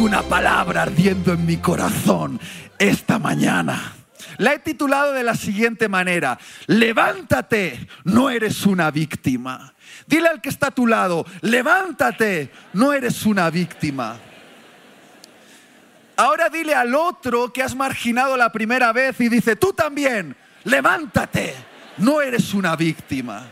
una palabra ardiendo en mi corazón esta mañana. La he titulado de la siguiente manera, levántate, no eres una víctima. Dile al que está a tu lado, levántate, no eres una víctima. Ahora dile al otro que has marginado la primera vez y dice, tú también, levántate, no eres una víctima.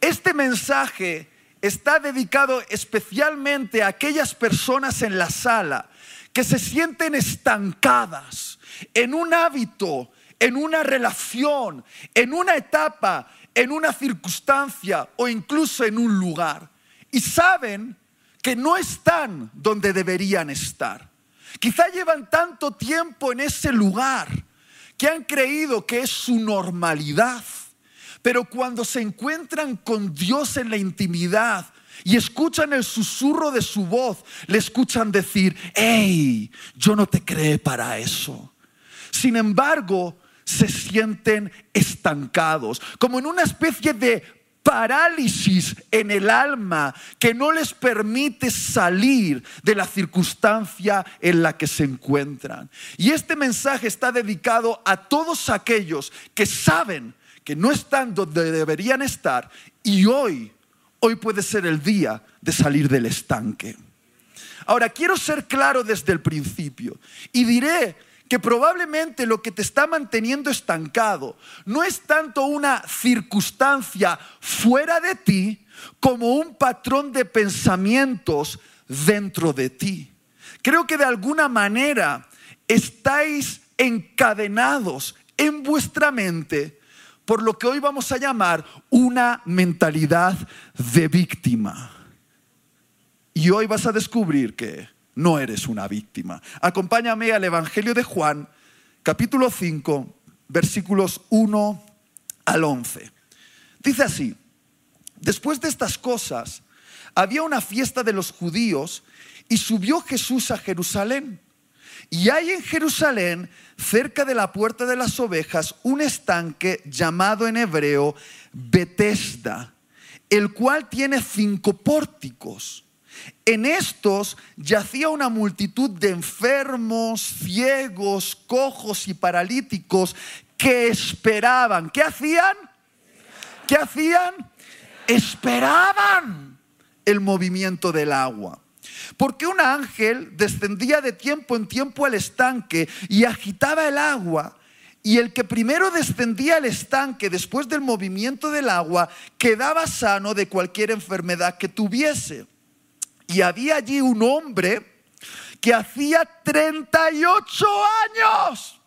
Este mensaje está dedicado especialmente a aquellas personas en la sala que se sienten estancadas en un hábito, en una relación, en una etapa, en una circunstancia o incluso en un lugar. Y saben que no están donde deberían estar. Quizá llevan tanto tiempo en ese lugar que han creído que es su normalidad pero cuando se encuentran con Dios en la intimidad y escuchan el susurro de su voz, le escuchan decir, hey, yo no te creé para eso. Sin embargo, se sienten estancados, como en una especie de parálisis en el alma que no les permite salir de la circunstancia en la que se encuentran. Y este mensaje está dedicado a todos aquellos que saben no están donde deberían estar y hoy, hoy puede ser el día de salir del estanque. Ahora, quiero ser claro desde el principio y diré que probablemente lo que te está manteniendo estancado no es tanto una circunstancia fuera de ti como un patrón de pensamientos dentro de ti. Creo que de alguna manera estáis encadenados en vuestra mente por lo que hoy vamos a llamar una mentalidad de víctima. Y hoy vas a descubrir que no eres una víctima. Acompáñame al Evangelio de Juan, capítulo 5, versículos 1 al 11. Dice así, después de estas cosas, había una fiesta de los judíos y subió Jesús a Jerusalén. Y hay en Jerusalén, cerca de la puerta de las ovejas, un estanque llamado en hebreo Betesda, el cual tiene cinco pórticos. En estos yacía una multitud de enfermos, ciegos, cojos y paralíticos que esperaban. ¿Qué hacían? ¿Qué hacían? Esperaban el movimiento del agua. Porque un ángel descendía de tiempo en tiempo al estanque y agitaba el agua. Y el que primero descendía al estanque después del movimiento del agua quedaba sano de cualquier enfermedad que tuviese. Y había allí un hombre que hacía 38 años,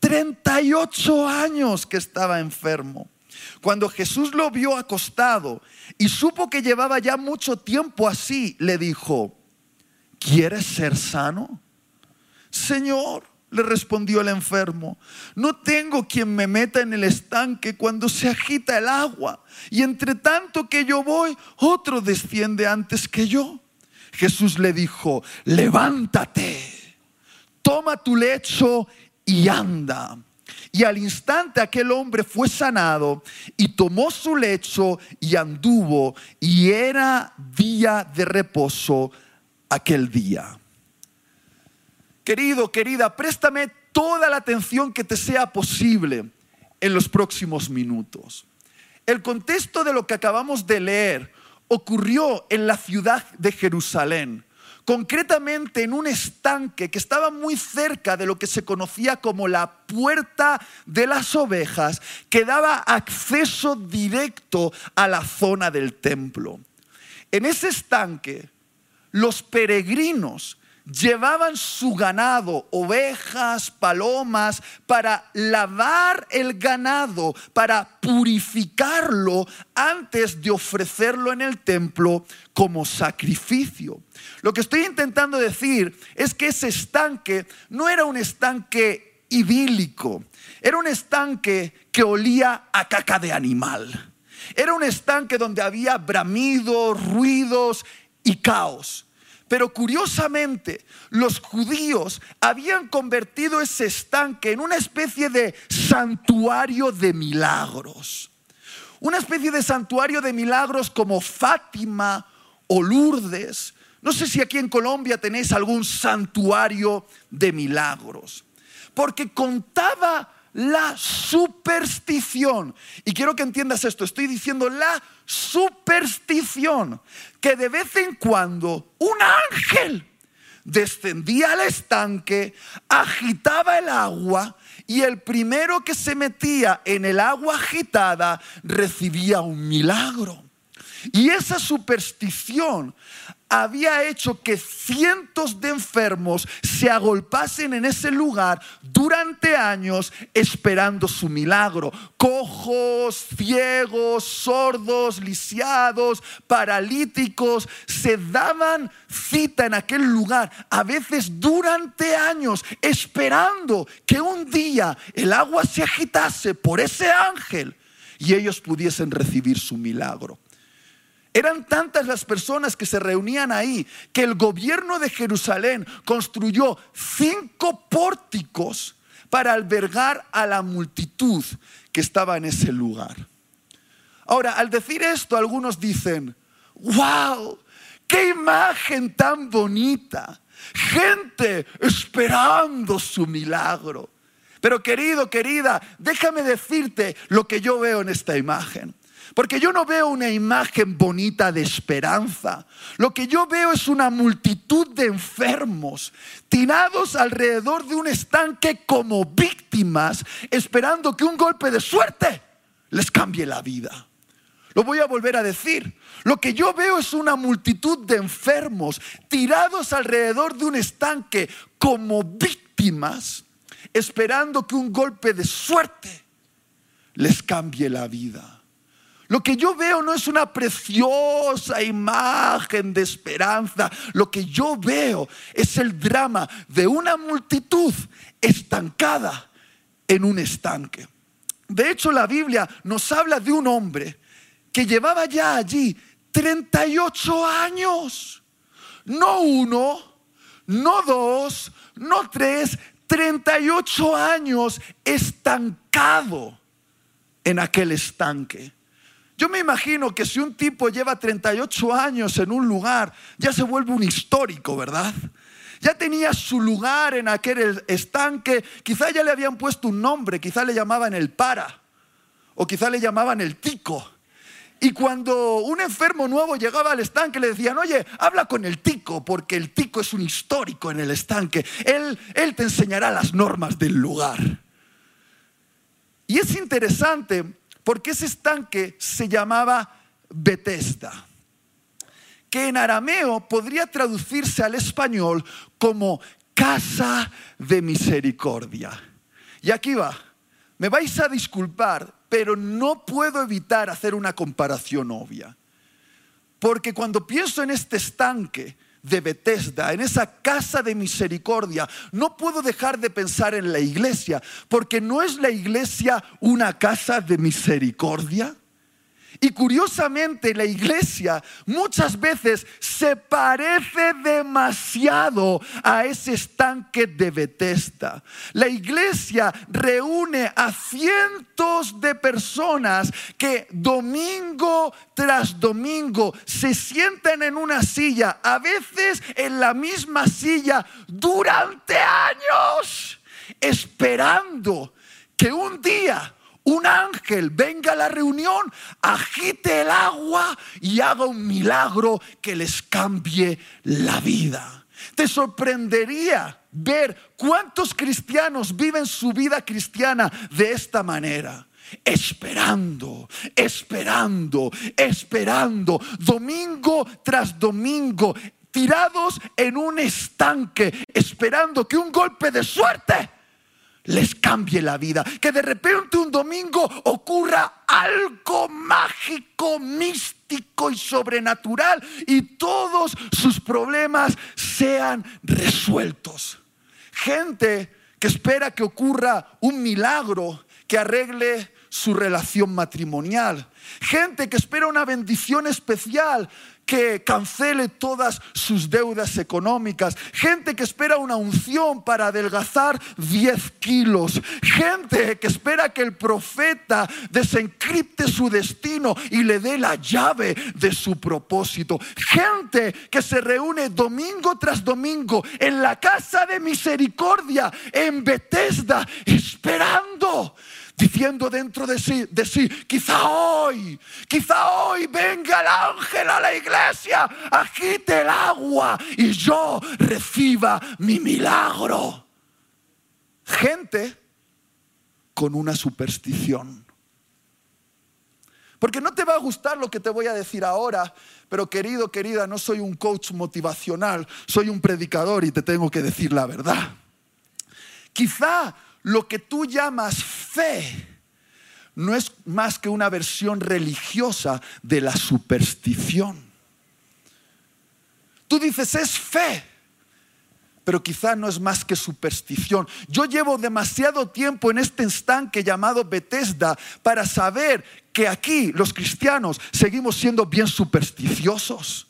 38 años que estaba enfermo. Cuando Jesús lo vio acostado y supo que llevaba ya mucho tiempo así, le dijo, ¿quieres ser sano? Señor, le respondió el enfermo, no tengo quien me meta en el estanque cuando se agita el agua, y entre tanto que yo voy, otro desciende antes que yo. Jesús le dijo, levántate, toma tu lecho y anda. Y al instante aquel hombre fue sanado y tomó su lecho y anduvo y era día de reposo aquel día. Querido, querida, préstame toda la atención que te sea posible en los próximos minutos. El contexto de lo que acabamos de leer ocurrió en la ciudad de Jerusalén concretamente en un estanque que estaba muy cerca de lo que se conocía como la puerta de las ovejas, que daba acceso directo a la zona del templo. En ese estanque, los peregrinos llevaban su ganado, ovejas, palomas, para lavar el ganado, para purificarlo antes de ofrecerlo en el templo como sacrificio. Lo que estoy intentando decir es que ese estanque no era un estanque idílico, era un estanque que olía a caca de animal. Era un estanque donde había bramidos, ruidos y caos. Pero curiosamente, los judíos habían convertido ese estanque en una especie de santuario de milagros. Una especie de santuario de milagros como Fátima o Lourdes. No sé si aquí en Colombia tenéis algún santuario de milagros, porque contaba la superstición. Y quiero que entiendas esto, estoy diciendo la superstición, que de vez en cuando un ángel descendía al estanque, agitaba el agua y el primero que se metía en el agua agitada recibía un milagro. Y esa superstición había hecho que cientos de enfermos se agolpasen en ese lugar durante años esperando su milagro. Cojos, ciegos, sordos, lisiados, paralíticos, se daban cita en aquel lugar, a veces durante años, esperando que un día el agua se agitase por ese ángel y ellos pudiesen recibir su milagro. Eran tantas las personas que se reunían ahí que el gobierno de Jerusalén construyó cinco pórticos para albergar a la multitud que estaba en ese lugar. Ahora, al decir esto, algunos dicen, wow, qué imagen tan bonita. Gente esperando su milagro. Pero querido, querida, déjame decirte lo que yo veo en esta imagen. Porque yo no veo una imagen bonita de esperanza. Lo que yo veo es una multitud de enfermos tirados alrededor de un estanque como víctimas, esperando que un golpe de suerte les cambie la vida. Lo voy a volver a decir. Lo que yo veo es una multitud de enfermos tirados alrededor de un estanque como víctimas, esperando que un golpe de suerte les cambie la vida. Lo que yo veo no es una preciosa imagen de esperanza. Lo que yo veo es el drama de una multitud estancada en un estanque. De hecho, la Biblia nos habla de un hombre que llevaba ya allí 38 años. No uno, no dos, no tres, 38 años estancado en aquel estanque. Yo me imagino que si un tipo lleva 38 años en un lugar, ya se vuelve un histórico, ¿verdad? Ya tenía su lugar en aquel estanque, quizá ya le habían puesto un nombre, quizá le llamaban el para, o quizá le llamaban el tico. Y cuando un enfermo nuevo llegaba al estanque, le decían, oye, habla con el tico, porque el tico es un histórico en el estanque. Él, él te enseñará las normas del lugar. Y es interesante porque ese estanque se llamaba Bethesda, que en arameo podría traducirse al español como casa de misericordia. Y aquí va, me vais a disculpar, pero no puedo evitar hacer una comparación obvia. Porque cuando pienso en este estanque, de Bethesda, en esa casa de misericordia, no puedo dejar de pensar en la iglesia, porque no es la iglesia una casa de misericordia. Y curiosamente la iglesia muchas veces se parece demasiado a ese estanque de Bethesda. La iglesia reúne a cientos de personas que domingo tras domingo se sientan en una silla, a veces en la misma silla durante años, esperando que un día un ángel venga a la reunión, agite el agua y haga un milagro que les cambie la vida. Te sorprendería ver cuántos cristianos viven su vida cristiana de esta manera esperando, esperando, esperando, domingo tras domingo, tirados en un estanque, esperando que un golpe de suerte les cambie la vida. Que de repente un domingo ocurra algo mágico, místico y sobrenatural y todos sus problemas sean resueltos. Gente que espera que ocurra un milagro que arregle su relación matrimonial. Gente que espera una bendición especial que cancele todas sus deudas económicas, gente que espera una unción para adelgazar 10 kilos, gente que espera que el profeta desencripte su destino y le dé la llave de su propósito, gente que se reúne domingo tras domingo en la casa de misericordia en Bethesda esperando diciendo dentro de sí, de sí, quizá hoy, quizá hoy venga el ángel a la iglesia, agite el agua y yo reciba mi milagro. Gente con una superstición. Porque no te va a gustar lo que te voy a decir ahora, pero querido, querida, no soy un coach motivacional, soy un predicador y te tengo que decir la verdad. Quizá lo que tú llamas fe no es más que una versión religiosa de la superstición. Tú dices, es fe, pero quizá no es más que superstición. Yo llevo demasiado tiempo en este estanque llamado Bethesda para saber que aquí los cristianos seguimos siendo bien supersticiosos.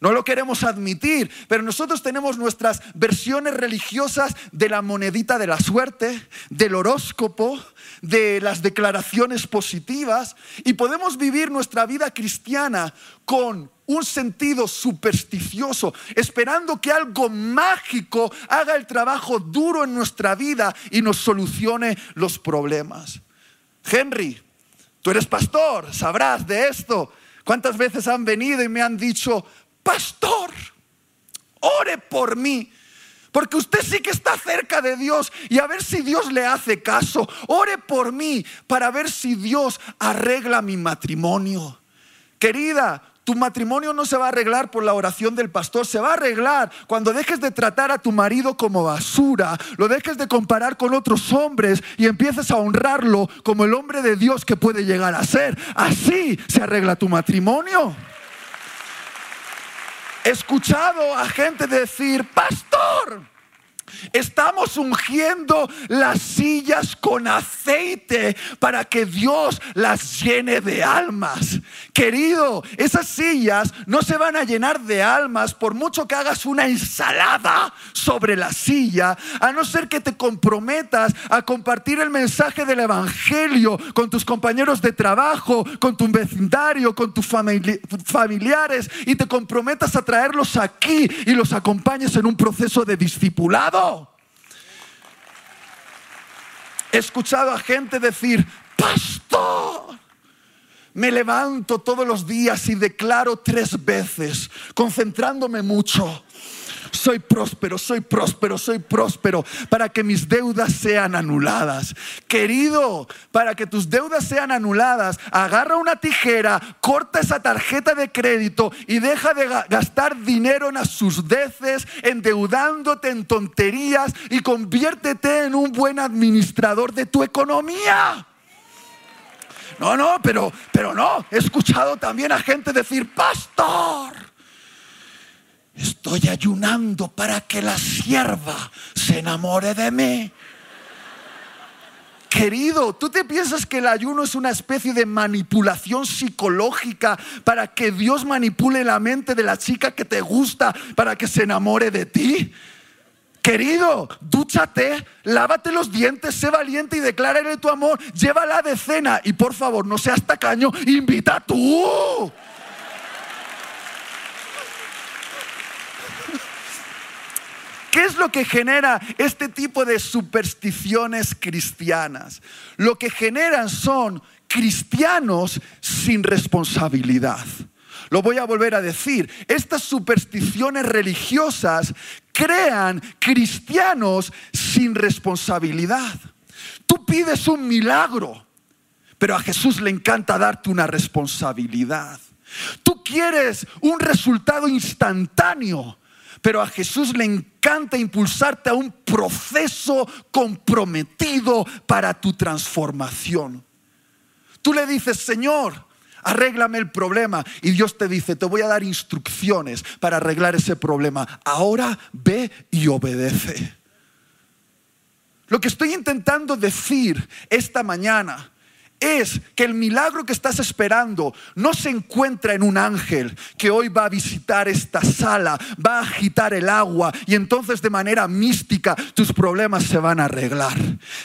No lo queremos admitir, pero nosotros tenemos nuestras versiones religiosas de la monedita de la suerte, del horóscopo, de las declaraciones positivas y podemos vivir nuestra vida cristiana con un sentido supersticioso, esperando que algo mágico haga el trabajo duro en nuestra vida y nos solucione los problemas. Henry, tú eres pastor, sabrás de esto. ¿Cuántas veces han venido y me han dicho, pastor, ore por mí. Porque usted sí que está cerca de Dios y a ver si Dios le hace caso. Ore por mí para ver si Dios arregla mi matrimonio. Querida, tu matrimonio no se va a arreglar por la oración del pastor, se va a arreglar cuando dejes de tratar a tu marido como basura, lo dejes de comparar con otros hombres y empieces a honrarlo como el hombre de Dios que puede llegar a ser. Así se arregla tu matrimonio. Escuchado a gente decir, pastor, Estamos ungiendo las sillas con aceite para que Dios las llene de almas. Querido, esas sillas no se van a llenar de almas por mucho que hagas una ensalada sobre la silla, a no ser que te comprometas a compartir el mensaje del Evangelio con tus compañeros de trabajo, con tu vecindario, con tus familiares y te comprometas a traerlos aquí y los acompañes en un proceso de discipulado. He escuchado a gente decir, pastor, me levanto todos los días y declaro tres veces, concentrándome mucho soy próspero, soy próspero, soy próspero, para que mis deudas sean anuladas. Querido, para que tus deudas sean anuladas, agarra una tijera, corta esa tarjeta de crédito y deja de gastar dinero en deces, endeudándote en tonterías y conviértete en un buen administrador de tu economía. No, no, pero, pero no. He escuchado también a gente decir, pastor Estoy ayunando para que la sierva se enamore de mí. Querido, ¿tú te piensas que el ayuno es una especie de manipulación psicológica para que Dios manipule la mente de la chica que te gusta para que se enamore de ti? Querido, dúchate, lávate los dientes, sé valiente y declárale tu amor, llévala de cena y por favor no seas tacaño, invita tú. ¿Qué es lo que genera este tipo de supersticiones cristianas? Lo que generan son cristianos sin responsabilidad. Lo voy a volver a decir. Estas supersticiones religiosas crean cristianos sin responsabilidad. Tú pides un milagro, pero a Jesús le encanta darte una responsabilidad. Tú quieres un resultado instantáneo, pero a Jesús le encanta impulsarte a un proceso comprometido para tu transformación. Tú le dices, Señor, arréglame el problema. Y Dios te dice, te voy a dar instrucciones para arreglar ese problema. Ahora ve y obedece. Lo que estoy intentando decir esta mañana es que el milagro que estás esperando no se encuentra en un ángel que hoy va a visitar esta sala, va a agitar el agua y entonces de manera mística tus problemas se van a arreglar.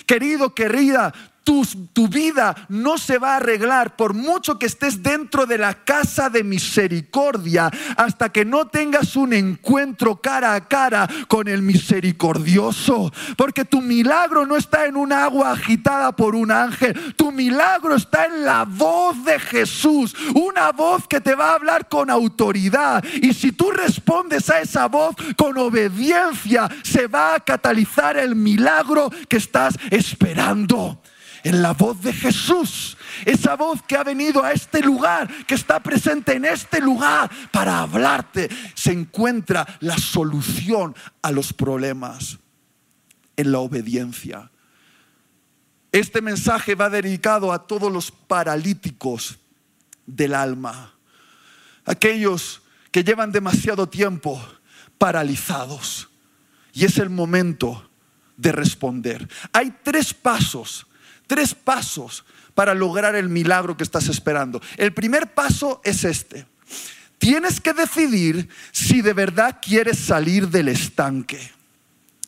Querido, querida, tu, vida no se va a arreglar por mucho que estés dentro de la casa de misericordia hasta que no tengas un encuentro cara a cara con el misericordioso. Porque tu milagro no está en un agua agitada por un ángel. Tu milagro está en la voz de Jesús. Una voz que te va a hablar con autoridad. Y si tú respondes a esa voz con obediencia, se va a catalizar el milagro que estás esperando en la voz de Jesús. Esa voz que ha venido a este lugar, que está presente en este lugar para hablarte, se encuentra la solución a los problemas en la obediencia. Este mensaje va dedicado a todos los paralíticos del alma, aquellos que llevan demasiado tiempo paralizados. Y es el momento de responder. Hay tres pasos Tres pasos para lograr el milagro que estás esperando. El primer paso es este. Tienes que decidir si de verdad quieres salir del estanque.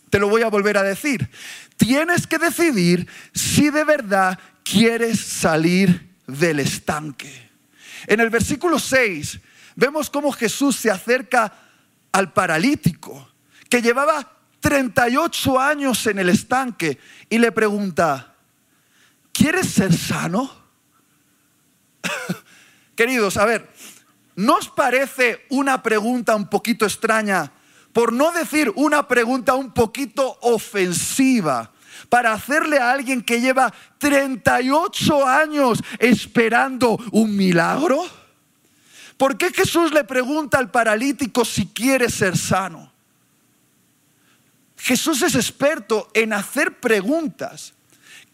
Te lo voy a volver a decir. Tienes que decidir si de verdad quieres salir del estanque. En el versículo 6 vemos cómo Jesús se acerca al paralítico que llevaba 38 años en el estanque y le pregunta, ¿Quieres ser sano? Queridos, a ver, ¿no os parece una pregunta un poquito extraña? Por no decir una pregunta un poquito ofensiva para hacerle a alguien que lleva 38 años esperando un milagro? ¿Por qué Jesús le pregunta al paralítico si quiere ser sano? Jesús es experto en hacer preguntas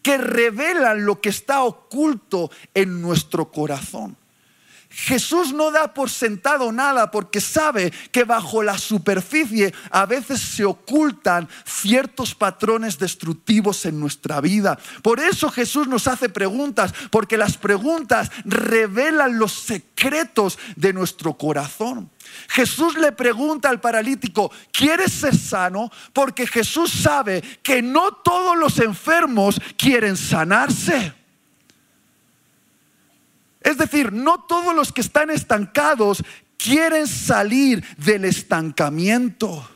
que revelan lo que está oculto en nuestro corazón. Jesús no da por sentado nada porque sabe que bajo la superficie a veces se ocultan ciertos patrones destructivos en nuestra vida. Por eso Jesús nos hace preguntas, porque las preguntas revelan los secretos de nuestro corazón. Jesús le pregunta al paralítico, ¿quieres ser sano? Porque Jesús sabe que no todos los enfermos quieren sanarse. Es decir, no todos los que están estancados quieren salir del estancamiento.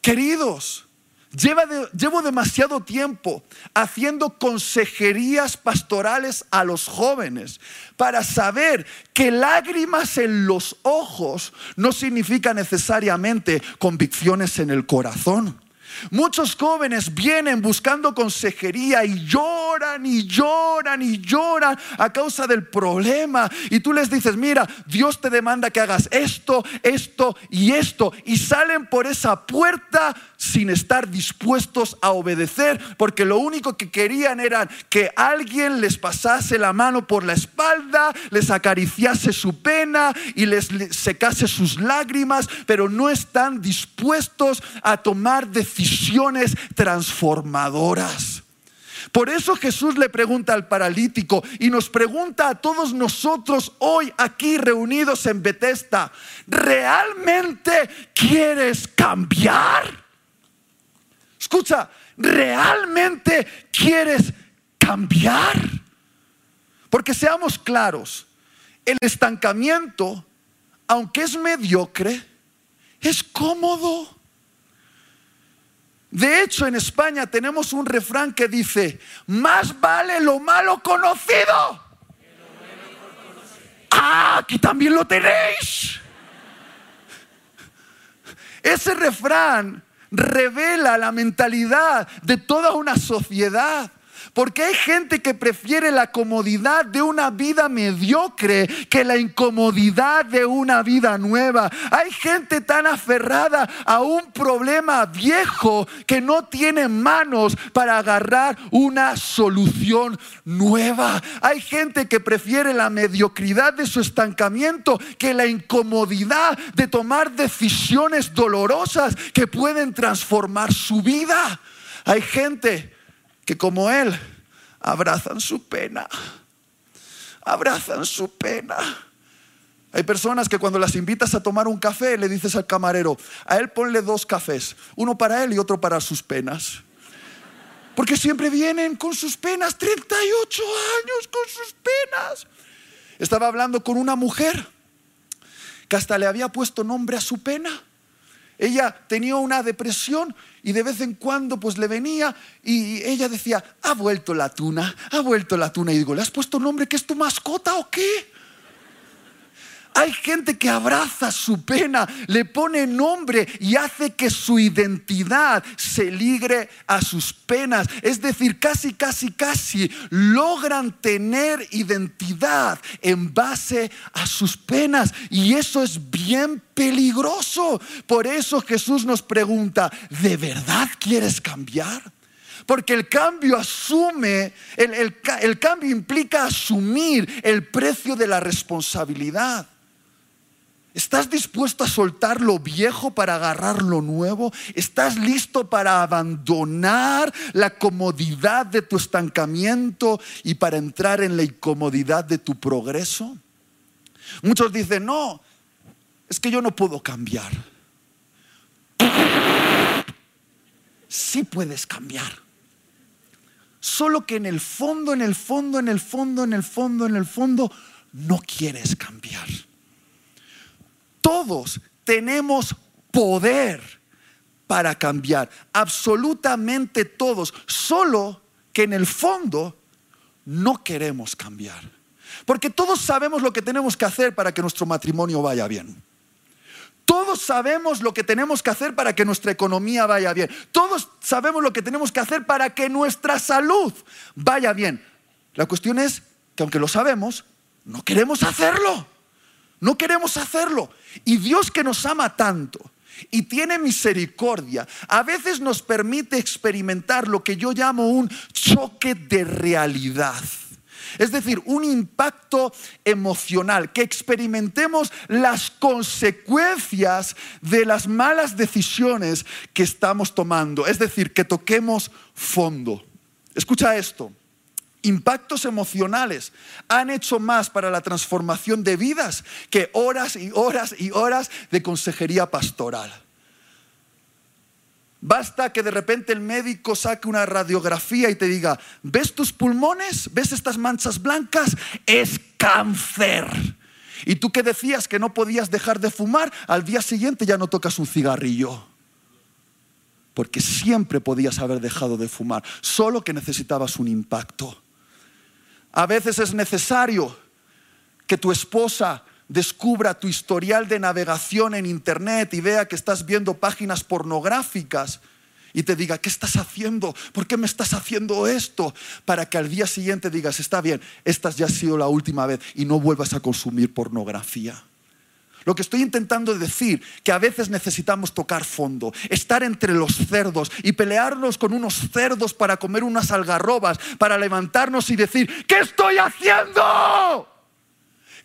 Queridos, llevo demasiado tiempo haciendo consejerías pastorales a los jóvenes para saber que lágrimas en los ojos no significa necesariamente convicciones en el corazón. Muchos jóvenes vienen buscando consejería y lloran y lloran y lloran a causa del problema. Y tú les dices, mira, Dios te demanda que hagas esto, esto y esto. Y salen por esa puerta sin estar dispuestos a obedecer, porque lo único que querían era que alguien les pasase la mano por la espalda, les acariciase su pena y les secase sus lágrimas, pero no están dispuestos a tomar decisiones transformadoras. Por eso Jesús le pregunta al paralítico y nos pregunta a todos nosotros hoy aquí reunidos en Bethesda, ¿realmente quieres cambiar? Escucha, ¿realmente quieres cambiar? Porque seamos claros, el estancamiento, aunque es mediocre, es cómodo. De hecho, en España tenemos un refrán que dice, más vale lo malo conocido. Ah, aquí también lo tenéis. Ese refrán revela la mentalidad de toda una sociedad. Porque hay gente que prefiere la comodidad de una vida mediocre que la incomodidad de una vida nueva. Hay gente tan aferrada a un problema viejo que no tiene manos para agarrar una solución nueva. Hay gente que prefiere la mediocridad de su estancamiento que la incomodidad de tomar decisiones dolorosas que pueden transformar su vida. Hay gente que como él abrazan su pena, abrazan su pena. Hay personas que cuando las invitas a tomar un café le dices al camarero, a él ponle dos cafés, uno para él y otro para sus penas. Porque siempre vienen con sus penas, 38 años con sus penas. Estaba hablando con una mujer que hasta le había puesto nombre a su pena. Ella tenía una depresión y de vez en cuando pues le venía y ella decía, ha vuelto la tuna, ha vuelto la tuna. Y digo, ¿le has puesto nombre que es tu mascota o qué? Hay gente que abraza su pena, le pone nombre y hace que su identidad se ligre a sus penas. Es decir, casi, casi, casi logran tener identidad en base a sus penas. Y eso es bien peligroso. Por eso Jesús nos pregunta, ¿de verdad quieres cambiar? Porque el cambio asume, el, cambio implica asumir el precio de la responsabilidad. ¿Estás dispuesto a soltar lo viejo para agarrar lo nuevo? ¿Estás listo para abandonar la comodidad de tu estancamiento y para entrar en la incomodidad de tu progreso? Muchos dicen, no, es que yo no puedo cambiar. Sí puedes cambiar. Solo que en el fondo, en el fondo, en el fondo, en el fondo, en el fondo, no quieres cambiar. Todos tenemos poder para cambiar, absolutamente todos, solo que en el fondo no queremos cambiar. Porque todos sabemos lo que tenemos que hacer para que nuestro matrimonio vaya bien. Todos sabemos lo que tenemos que hacer para que nuestra economía vaya bien. Todos sabemos lo que tenemos que hacer para que nuestra salud vaya bien. La cuestión es que aunque lo sabemos, no queremos hacerlo. No queremos hacerlo. Y Dios que nos ama tanto y tiene misericordia, a veces nos permite experimentar lo que yo llamo un choque de realidad. Es decir, un impacto emocional, que experimentemos las consecuencias de las malas decisiones que estamos tomando. Es decir, que toquemos fondo. Escucha esto impactos emocionales han hecho más para la transformación de vidas que horas y horas y horas de consejería pastoral. Basta que de repente el médico saque una radiografía y te diga, ¿ves tus pulmones? ¿Ves estas manchas blancas? Es cáncer. Y tú que decías que no podías dejar de fumar, al día siguiente ya no tocas un cigarrillo. Porque siempre podías haber dejado de fumar, solo que necesitabas un impacto. A veces es necesario que tu esposa descubra tu historial de navegación en Internet y vea que estás viendo páginas pornográficas y te diga, ¿qué estás haciendo? ¿Por qué me estás haciendo esto? Para que al día siguiente digas, está bien, esta ya ha sido la última vez y no vuelvas a consumir pornografía. Lo que estoy intentando decir, que a veces necesitamos tocar fondo, estar entre los cerdos y pelearnos con unos cerdos para comer unas algarrobas, para levantarnos y decir, ¿qué estoy haciendo?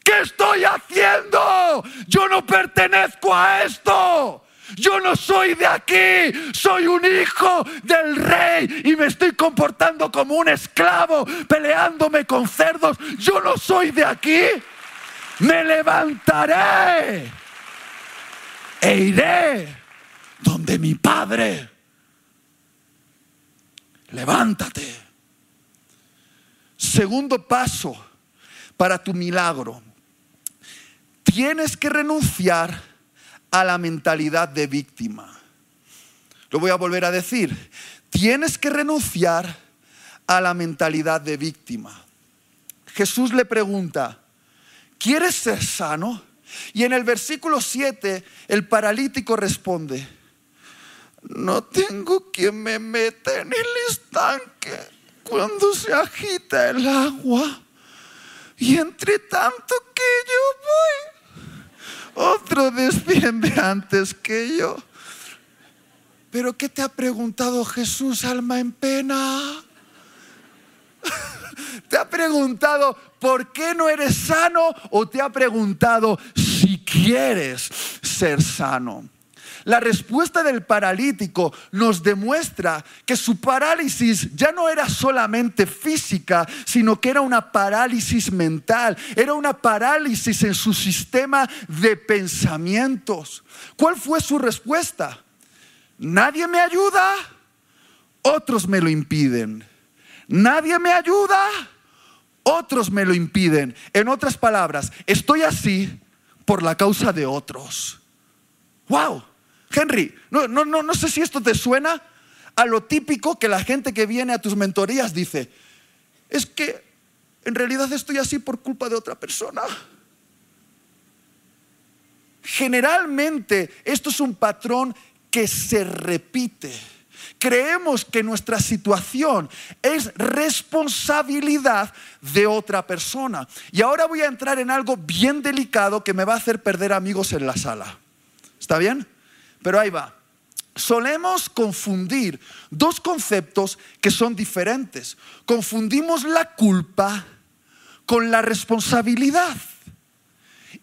¿Qué estoy haciendo? Yo no pertenezco a esto. Yo no soy de aquí, soy un hijo del rey y me estoy comportando como un esclavo, peleándome con cerdos. Yo no soy de aquí me levantaré e iré donde mi Padre. Levántate. Segundo paso para tu milagro. Tienes que renunciar a la mentalidad de víctima. Lo voy a volver a decir. Tienes que renunciar a la mentalidad de víctima. Jesús le pregunta, ¿quieres ser sano? Y en el versículo 7 el paralítico responde, no tengo quien me meta en el estanque cuando se agita el agua. Y entre tanto que yo voy, otro desciende antes que yo. Pero ¿qué te ha preguntado Jesús, alma en pena? ¿Te ha preguntado por qué no eres sano o te ha preguntado si quieres ser sano? la respuesta del paralítico nos demuestra que su parálisis ya no era solamente física, sino que era una parálisis mental, era una parálisis en su sistema de pensamientos. ¿Cuál fue su respuesta? Nadie me ayuda, otros me lo impiden. Nadie me ayuda, otros me lo impiden. En otras palabras, estoy así por la causa de otros. ¡Wow! Henry, no, no, no, no sé si esto te suena a lo típico que la gente que viene a tus mentorías dice. Es que en realidad estoy así por culpa de otra persona. Generalmente esto es un patrón que se repite. Creemos que nuestra situación es responsabilidad de otra persona. Y ahora voy a entrar en algo bien delicado que me va a hacer perder amigos en la sala. ¿Está bien? Pero ahí va. Solemos confundir dos conceptos que son diferentes. Confundimos la culpa con la responsabilidad.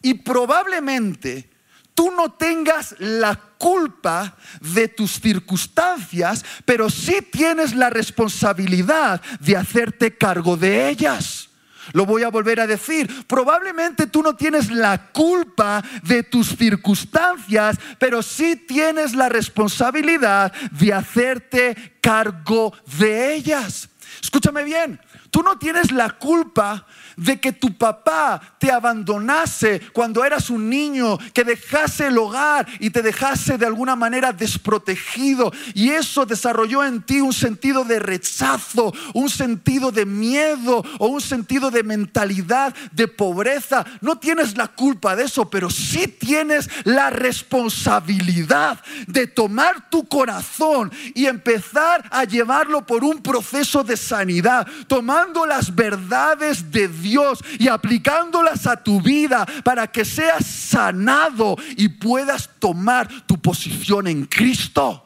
Y probablemente tú no tengas la culpa de tus circunstancias, pero sí tienes la responsabilidad de hacerte cargo de ellas. Lo voy a volver a decir. Probablemente tú no tienes la culpa de tus circunstancias, pero sí tienes la responsabilidad de hacerte cargo de ellas. Escúchame bien, tú no tienes la culpa de que tu papá te abandonase cuando eras un niño, que dejase el hogar y te dejase de alguna manera desprotegido. Y eso desarrolló en ti un sentido de rechazo, un sentido de miedo o un sentido de mentalidad de pobreza. No tienes la culpa de eso, pero sí tienes la responsabilidad de tomar tu corazón y empezar a llevarlo por un proceso de sanidad, tomando las verdades de Dios Dios y aplicándolas a tu vida para que seas sanado y puedas tomar tu posición en Cristo.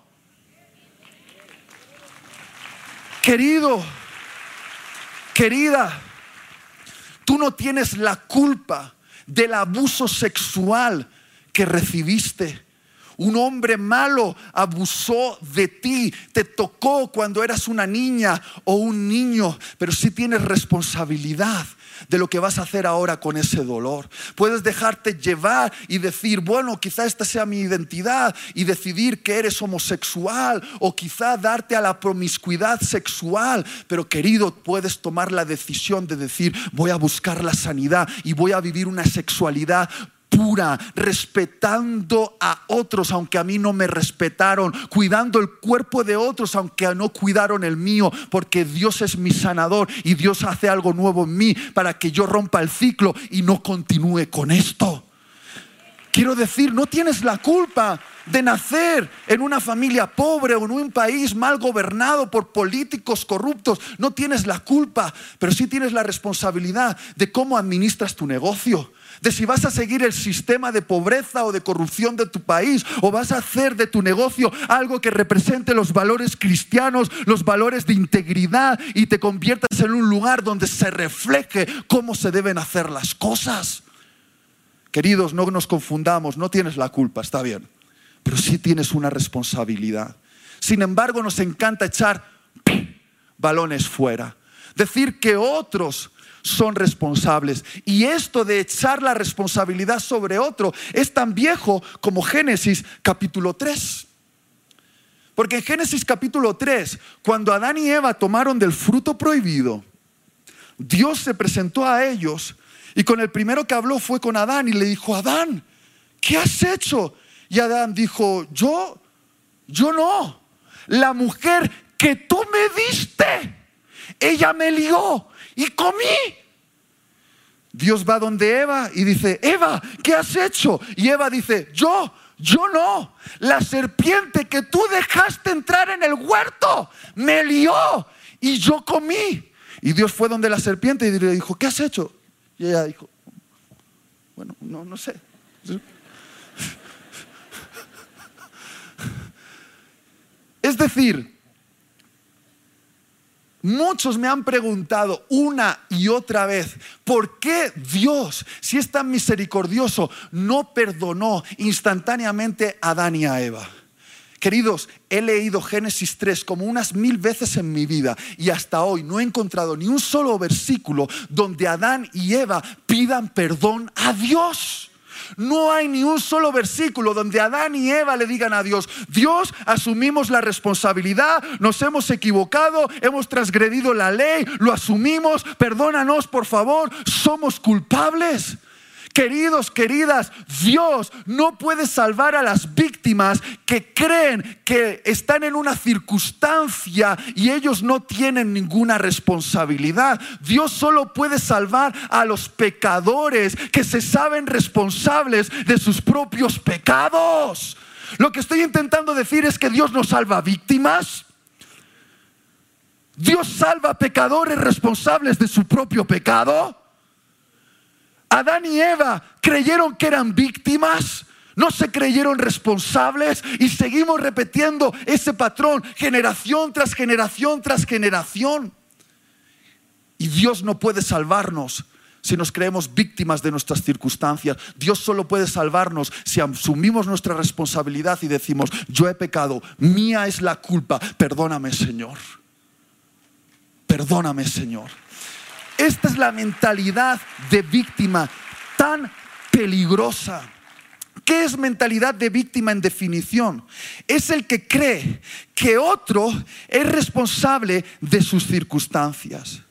Querido, querida, tú no tienes la culpa del abuso sexual que recibiste. Un hombre malo abusó de ti, te tocó cuando eras una niña o un niño, pero sí tienes responsabilidad de lo que vas a hacer ahora con ese dolor. Puedes dejarte llevar y decir, bueno, quizá esta sea mi identidad y decidir que eres homosexual o quizá darte a la promiscuidad sexual. Pero querido, puedes tomar la decisión de decir, voy a buscar la sanidad y voy a vivir una sexualidad respetando a otros aunque a mí no me respetaron, cuidando el cuerpo de otros aunque no cuidaron el mío, porque Dios es mi sanador y Dios hace algo nuevo en mí para que yo rompa el ciclo y no continúe con esto. Quiero decir, no tienes la culpa de nacer en una familia pobre o en un país mal gobernado por políticos corruptos. No tienes la culpa, pero sí tienes la responsabilidad de cómo administras tu negocio, de si vas a seguir el sistema de pobreza o de corrupción de tu país o vas a hacer de tu negocio algo que represente los valores cristianos, los valores de integridad y te conviertas en un lugar donde se refleje cómo se deben hacer las cosas. Queridos, no nos confundamos, no tienes la culpa, está bien, pero sí tienes una responsabilidad. Sin embargo, nos encanta echar balones fuera, decir que otros son responsables. Y esto de echar la responsabilidad sobre otro es tan viejo como Génesis capítulo 3. Porque en Génesis capítulo 3, cuando Adán y Eva tomaron del fruto prohibido, Dios se presentó a ellos y con el primero que habló fue con Adán y le dijo, Adán, ¿qué has hecho? Y Adán dijo, yo, yo no. La mujer que tú me diste, ella me lió y comí. Dios va donde Eva y dice, Eva, ¿qué has hecho? Y Eva dice, yo, yo no. La serpiente que tú dejaste entrar en el huerto me lió y yo comí. Y Dios fue donde la serpiente y le dijo, ¿qué has hecho? Y ella dijo, bueno, no, no sé. Es decir, Muchos me han preguntado una y otra vez, ¿por qué Dios, si es tan misericordioso, no perdonó instantáneamente a Adán y a Eva? Queridos, he leído Génesis 3 como unas mil veces en mi vida y hasta hoy no he encontrado ni un solo versículo donde Adán y Eva pidan perdón a Dios. No hay ni un solo versículo donde Adán y Eva le digan a Dios, Dios, asumimos la responsabilidad, nos hemos equivocado, hemos transgredido la ley, lo asumimos, perdónanos por favor, somos culpables. Queridos, queridas, Dios no puede salvar a las víctimas que creen que están en una circunstancia y ellos no tienen ninguna responsabilidad. Dios solo puede salvar a los pecadores que se saben responsables de sus propios pecados. Lo que estoy intentando decir es que Dios no salva víctimas. Dios salva pecadores responsables de su propio pecado. Adán y Eva creyeron que eran víctimas, no se creyeron responsables y seguimos repitiendo ese patrón generación tras generación tras generación. Y Dios no puede salvarnos si nos creemos víctimas de nuestras circunstancias. Dios solo puede salvarnos si asumimos nuestra responsabilidad y decimos, yo he pecado, mía es la culpa, perdóname Señor. Perdóname Señor. Esta es la mentalidad de víctima tan peligrosa. ¿Qué es mentalidad de víctima en definición? Es el que cree que otro es responsable de sus circunstancias.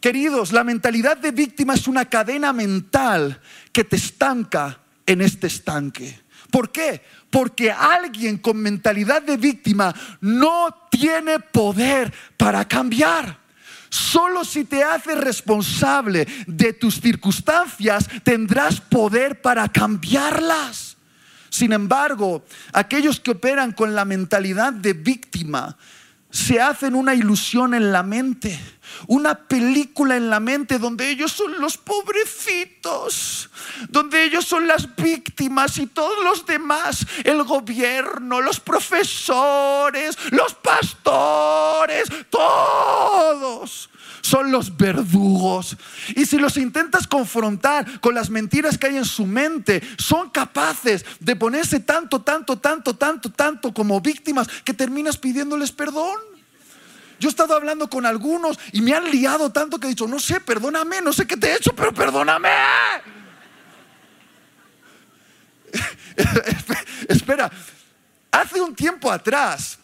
Queridos, la mentalidad de víctima es una cadena mental que te estanca en este estanque. ¿Por qué? Porque alguien con mentalidad de víctima no tiene poder para cambiar. Solo si te haces responsable de tus circunstancias tendrás poder para cambiarlas. Sin embargo, aquellos que operan con la mentalidad de víctima se hacen una ilusión en la mente, una película en la mente donde ellos son los pobrecitos, donde ellos son las víctimas y todos los demás, el gobierno, los profesores, los pastores, todos son los verdugos. Y si los intentas confrontar con las mentiras que hay en su mente, son capaces de ponerse tanto, tanto, tanto, tanto, tanto como víctimas que terminas pidiéndoles perdón. Yo he estado hablando con algunos y me han liado tanto que he dicho, no sé, perdóname, no sé qué te he hecho, pero perdóname. Espera, hace un tiempo atrás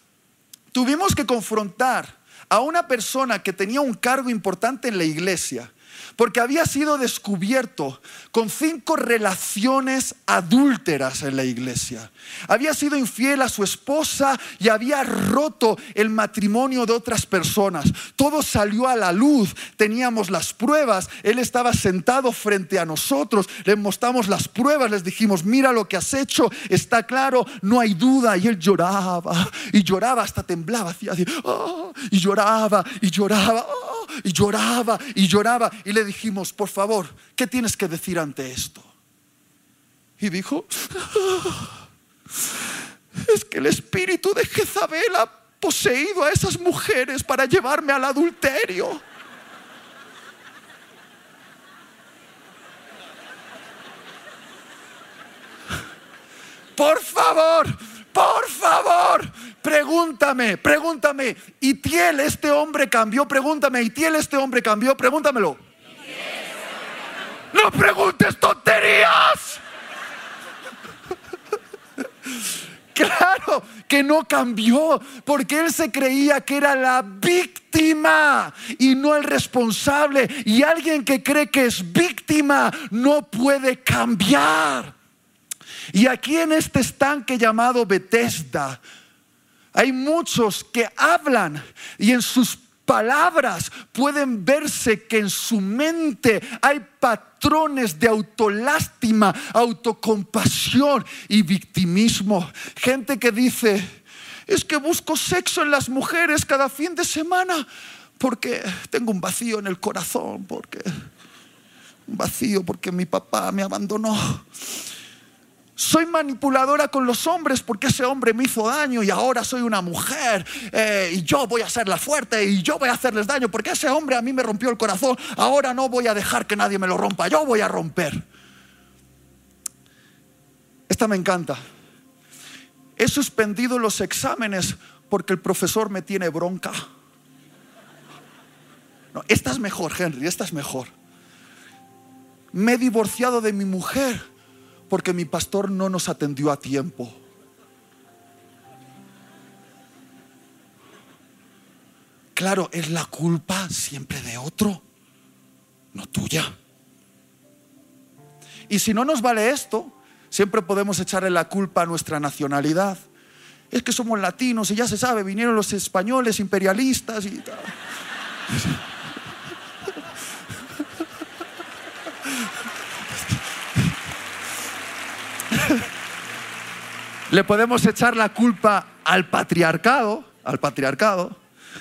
tuvimos que confrontar a una persona que tenía un cargo importante en la iglesia porque había sido descubierto con cinco relaciones adúlteras en la iglesia. Había sido infiel a su esposa y había roto el matrimonio de otras personas. Todo salió a la luz, teníamos las pruebas, él estaba sentado frente a nosotros, le mostramos las pruebas, les dijimos, mira lo que has hecho, está claro, no hay duda. Y él lloraba y lloraba, hasta temblaba, oh", y lloraba y lloraba, oh", y lloraba y lloraba. Y le dijimos, por favor, ¿qué tienes que decir ante esto? Y dijo, ah, es que el espíritu de Jezabel ha poseído a esas mujeres para llevarme al adulterio. Por favor, por favor, pregúntame, pregúntame. ¿Y Tiel este hombre cambió? Pregúntame. ¿Y Tiel este hombre cambió? Pregúntamelo. No preguntes tonterías. Claro que no cambió, porque él se creía que era la víctima y no el responsable. Y alguien que cree que es víctima no puede cambiar. Y aquí en este estanque llamado Bethesda, hay muchos que hablan y en sus palabras pueden verse que en su mente hay patrones de autolástima, autocompasión y victimismo. Gente que dice, es que busco sexo en las mujeres cada fin de semana porque tengo un vacío en el corazón, porque un vacío porque mi papá me abandonó. Soy manipuladora con los hombres porque ese hombre me hizo daño y ahora soy una mujer eh, y yo voy a ser la fuerte y yo voy a hacerles daño porque ese hombre a mí me rompió el corazón, ahora no voy a dejar que nadie me lo rompa, yo voy a romper. Esta me encanta. He suspendido los exámenes porque el profesor me tiene bronca. No, esta es mejor, Henry, esta es mejor. Me he divorciado de mi mujer porque mi pastor no nos atendió a tiempo. Claro, es la culpa siempre de otro, no tuya. Y si no nos vale esto, siempre podemos echarle la culpa a nuestra nacionalidad. Es que somos latinos y ya se sabe, vinieron los españoles imperialistas y tal. Le podemos echar la culpa al patriarcado, al patriarcado.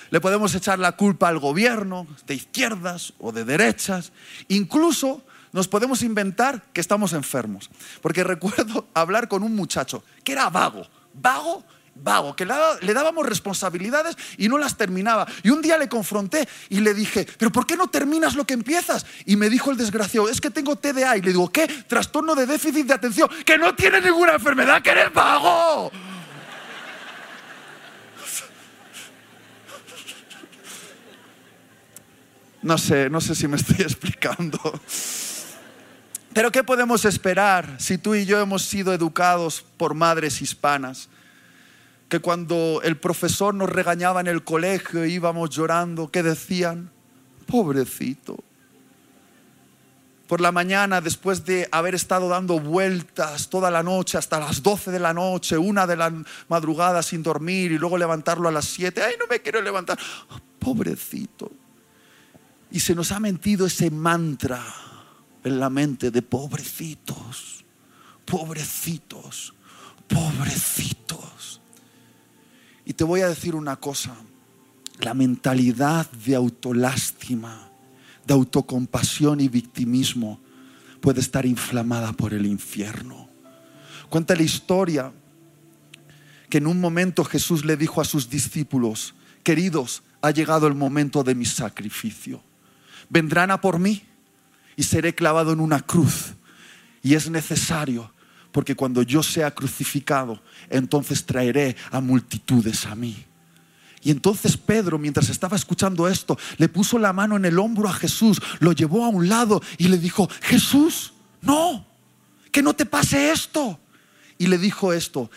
Le podemos echar la culpa al gobierno de izquierdas o de derechas. Incluso nos podemos inventar que estamos enfermos. Porque recuerdo hablar con un muchacho que era vago, vago vago, que le dábamos responsabilidades y no las terminaba. Y un día le confronté y le dije, pero ¿por qué no terminas lo que empiezas? Y me dijo el desgraciado, es que tengo TDA. Y le digo, ¿qué? Trastorno de déficit de atención, que no tiene ninguna enfermedad, que eres vago. No sé, no sé si me estoy explicando. Pero ¿qué podemos esperar si tú y yo hemos sido educados por madres hispanas? Que cuando el profesor nos regañaba en el colegio e íbamos llorando, ¿qué decían? Pobrecito. Por la mañana, después de haber estado dando vueltas toda la noche, hasta las 12 de la noche, una de la madrugada sin dormir y luego levantarlo a las 7, ay, no me quiero levantar. Pobrecito. Y se nos ha mentido ese mantra en la mente de pobrecitos, pobrecitos, pobrecitos. Y te voy a decir una cosa, la mentalidad de autolástima, de autocompasión y victimismo puede estar inflamada por el infierno. Cuenta la historia que en un momento Jesús le dijo a sus discípulos, queridos, ha llegado el momento de mi sacrificio. Vendrán a por mí y seré clavado en una cruz. Y es necesario porque cuando yo sea crucificado, entonces traeré a multitudes a mí. Y entonces Pedro, mientras estaba escuchando esto, le puso la mano en el hombro a Jesús, lo llevó a un lado y le dijo, Jesús, no, que no te pase esto. Y le dijo esto,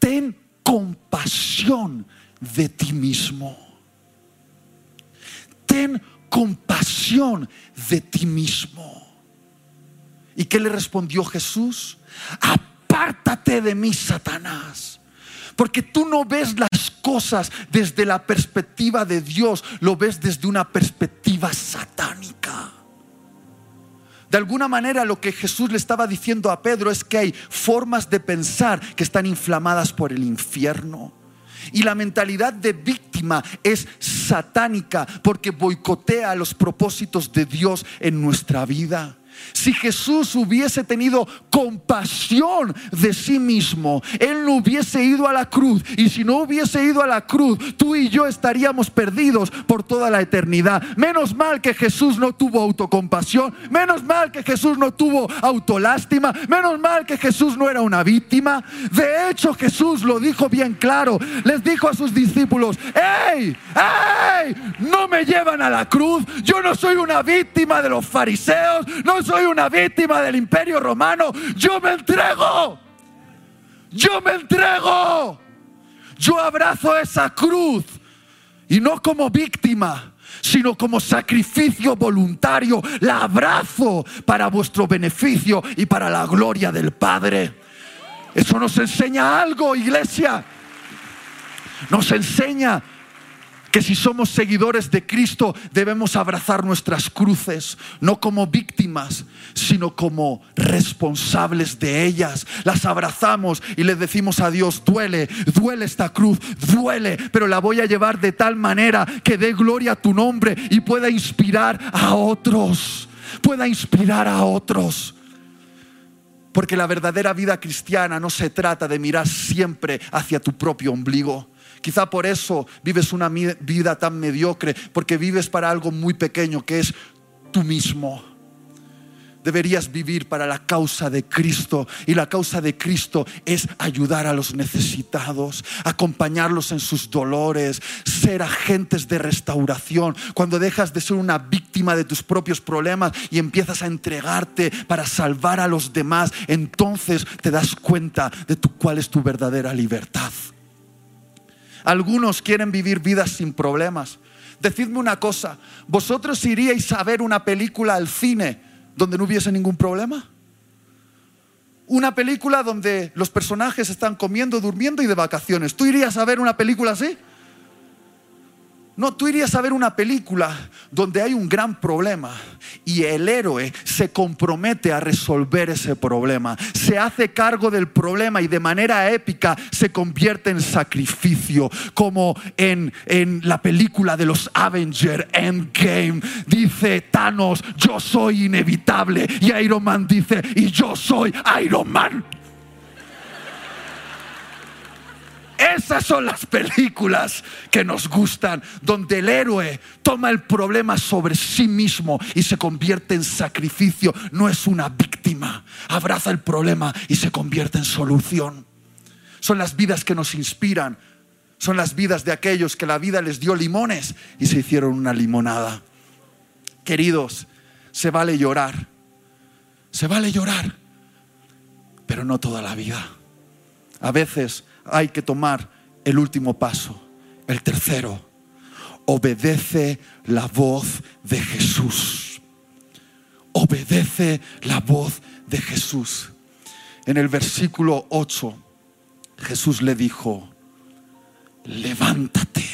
ten compasión de ti mismo. Ten compasión de ti mismo. ¿Y qué le respondió Jesús? apártate de mí, Satanás. Porque tú no ves las cosas desde la perspectiva de Dios, lo ves desde una perspectiva satánica. De alguna manera lo que Jesús le estaba diciendo a Pedro es que hay formas de pensar que están inflamadas por el infierno. Y la mentalidad de víctima es satánica porque boicotea los propósitos de Dios en nuestra vida. Si Jesús hubiese tenido compasión de sí mismo, Él no hubiese ido a la cruz. Y si no hubiese ido a la cruz, tú y yo estaríamos perdidos por toda la eternidad. Menos mal que Jesús no tuvo autocompasión. Menos mal que Jesús no tuvo autolástima. Menos mal que Jesús no era una víctima. De hecho, Jesús lo dijo bien claro. Les dijo a sus discípulos, ¡Ey! ¡Ey! No me llevan a la cruz. Yo no soy una víctima de los fariseos. Soy una víctima del imperio romano, yo me entrego. Yo me entrego. Yo abrazo esa cruz. Y no como víctima, sino como sacrificio voluntario. La abrazo para vuestro beneficio y para la gloria del Padre. Eso nos enseña algo, iglesia. Nos enseña que si somos seguidores de Cristo debemos abrazar nuestras cruces, no como víctimas, sino como responsables de ellas. Las abrazamos y le decimos a Dios, duele, duele esta cruz, duele, pero la voy a llevar de tal manera que dé gloria a tu nombre y pueda inspirar a otros, pueda inspirar a otros. Porque la verdadera vida cristiana no se trata de mirar siempre hacia tu propio ombligo. Quizá por eso vives una vida tan mediocre, porque vives para algo muy pequeño que es tú mismo deberías vivir para la causa de Cristo. Y la causa de Cristo es ayudar a los necesitados, acompañarlos en sus dolores, ser agentes de restauración. Cuando dejas de ser una víctima de tus propios problemas y empiezas a entregarte para salvar a los demás, entonces te das cuenta de tu, cuál es tu verdadera libertad. Algunos quieren vivir vidas sin problemas. Decidme una cosa, ¿vosotros iríais a ver una película al cine donde no hubiese ningún problema. Una película donde los personajes están comiendo, durmiendo y de vacaciones. ¿Tú irías a ver una película así? No, tú irías a ver una película donde hay un gran problema y el héroe se compromete a resolver ese problema, se hace cargo del problema y de manera épica se convierte en sacrificio, como en, en la película de los Avengers Endgame. Dice Thanos, yo soy inevitable y Iron Man dice, y yo soy Iron Man. Esas son las películas que nos gustan, donde el héroe toma el problema sobre sí mismo y se convierte en sacrificio. No es una víctima, abraza el problema y se convierte en solución. Son las vidas que nos inspiran, son las vidas de aquellos que la vida les dio limones y se hicieron una limonada. Queridos, se vale llorar, se vale llorar, pero no toda la vida. A veces hay que tomar el último paso, el tercero. Obedece la voz de Jesús. Obedece la voz de Jesús. En el versículo 8, Jesús le dijo, levántate,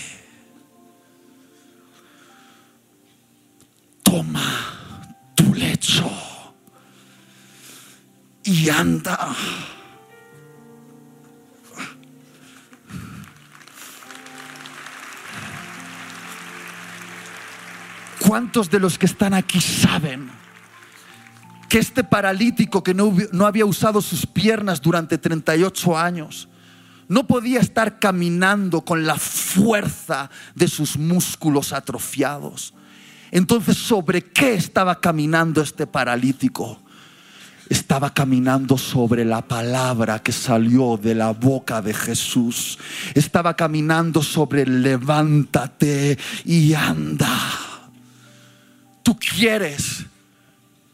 toma tu lecho y anda. ¿Cuántos de los que están aquí saben que este paralítico que no, había usado sus piernas durante 38 años, no podía estar caminando con la fuerza de sus músculos atrofiados? Entonces, ¿sobre qué estaba caminando este paralítico? estaba caminando sobre la palabra que salió de la boca de Jesús. Estaba caminando sobre levántate y anda. Tú quieres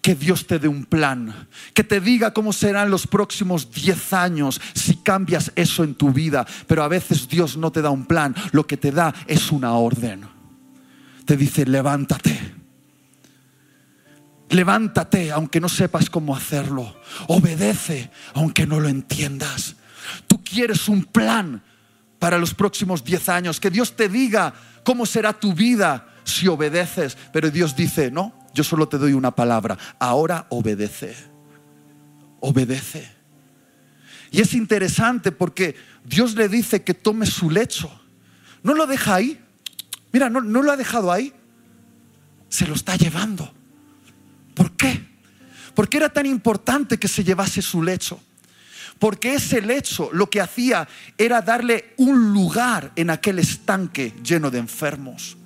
que Dios te dé un plan, que te diga cómo serán los próximos 10 años si cambias eso en tu vida. Pero a veces Dios no te da un plan, lo que te da es una orden. Te dice, levántate. Levántate aunque no sepas cómo hacerlo. Obedece aunque no lo entiendas. Tú quieres un plan para los próximos 10 años, que Dios te diga cómo será tu vida si obedeces. Pero Dios dice, no, yo solo te doy una palabra. Ahora obedece. Obedece. Y es interesante porque Dios le dice que tome su lecho. No lo deja ahí. Mira, no, no lo ha dejado ahí. Se lo está llevando. ¿Por qué? Porque era tan importante que se llevase su lecho. Porque ese lecho lo que hacía era darle un lugar en aquel estanque lleno de enfermos.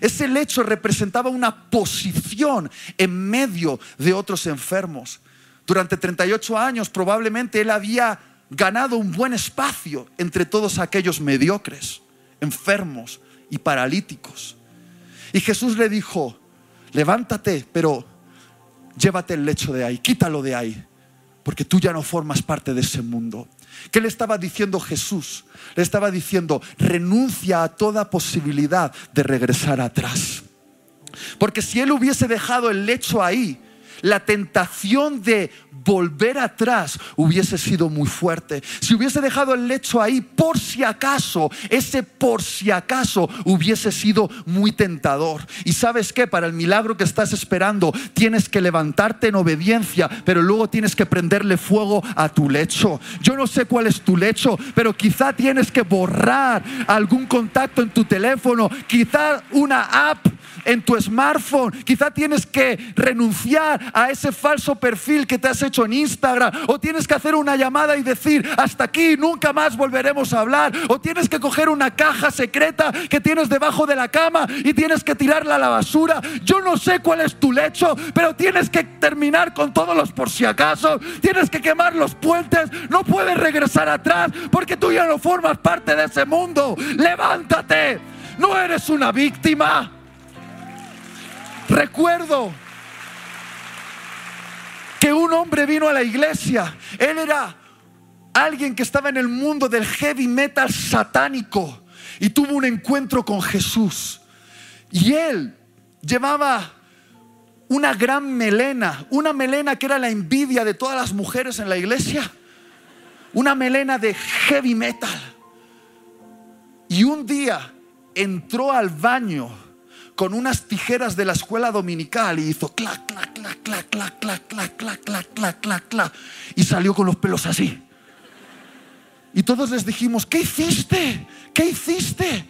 Ese lecho representaba una posición en medio de otros enfermos. Durante 38 años probablemente él había ganado un buen espacio entre todos aquellos mediocres, enfermos y paralíticos. Y Jesús le dijo, levántate, pero llévate el lecho de ahí, quítalo de ahí, porque tú ya no formas parte de ese mundo. ¿Qué le estaba diciendo Jesús? Le estaba diciendo, renuncia a toda posibilidad de regresar atrás. Porque si él hubiese dejado el lecho ahí, la tentación de volver atrás hubiese sido muy fuerte. Si hubiese dejado el lecho ahí por si acaso, ese por si acaso hubiese sido muy tentador. Y sabes que para el milagro que estás esperando tienes que levantarte en obediencia, pero luego tienes que prenderle fuego a tu lecho. Yo no sé cuál es tu lecho, pero quizá tienes que borrar algún contacto en tu teléfono, quizá una app en tu smartphone, quizá tienes que renunciar a ese falso perfil que te has hecho en Instagram, o tienes que hacer una llamada y decir, hasta aquí, nunca más volveremos a hablar, o tienes que coger una caja secreta que tienes debajo de la cama y tienes que tirarla a la basura. Yo no sé cuál es tu lecho, pero tienes que terminar con todos los por si acaso, tienes que quemar los puentes, no puedes regresar atrás porque tú ya no formas parte de ese mundo. Levántate, no eres una víctima. Recuerdo que un hombre vino a la iglesia. Él era alguien que estaba en el mundo del heavy metal satánico y tuvo un encuentro con Jesús. Y él llevaba una gran melena, una melena que era la envidia de todas las mujeres en la iglesia, una melena de heavy metal. Y un día entró al baño con unas tijeras de la escuela dominical y hizo clac, clac, clac, clac, clac, clac, clac, clac, clac, clac, clac, clac, y salió con los pelos así. Y todos les dijimos, ¿qué hiciste? ¿Qué hiciste?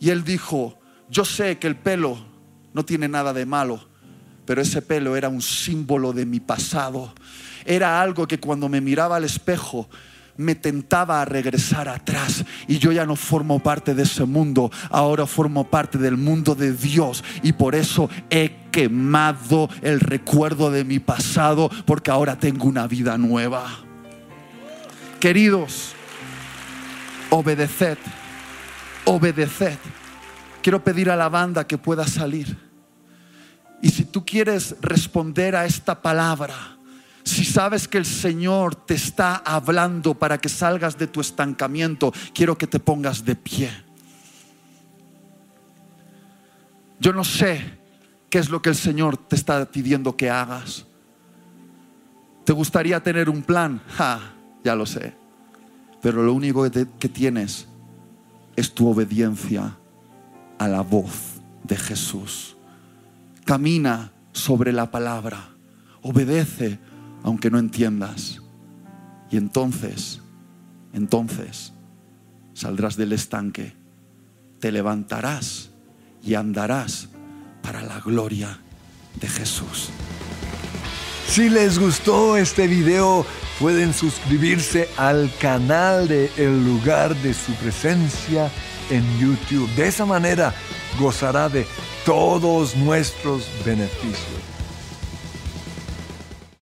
Y él dijo, yo sé que el pelo no tiene nada de malo, pero ese pelo era un símbolo de mi pasado. Era algo que cuando me miraba al espejo me tentaba a regresar atrás y yo ya no formo parte de ese mundo, ahora formo parte del mundo de Dios y por eso he quemado el recuerdo de mi pasado porque ahora tengo una vida nueva. Queridos, obedeced, obedeced. Quiero pedir a la banda que pueda salir. Y si tú quieres responder a esta palabra, si sabes que el Señor te está hablando para que salgas de tu estancamiento, quiero que te pongas de pie. Yo no sé qué es lo que el Señor te está pidiendo que hagas. ¿Te gustaría tener un plan? Ja, ya lo sé. Pero lo único que, tienes es tu obediencia a la voz de Jesús camina sobre la palabra, obedece aunque no entiendas. Y entonces, entonces saldrás del estanque, te levantarás y andarás para la gloria de Jesús. Si les gustó este video, pueden suscribirse al canal de El lugar de su presencia en YouTube. De esa manera gozará de todos nuestros beneficios.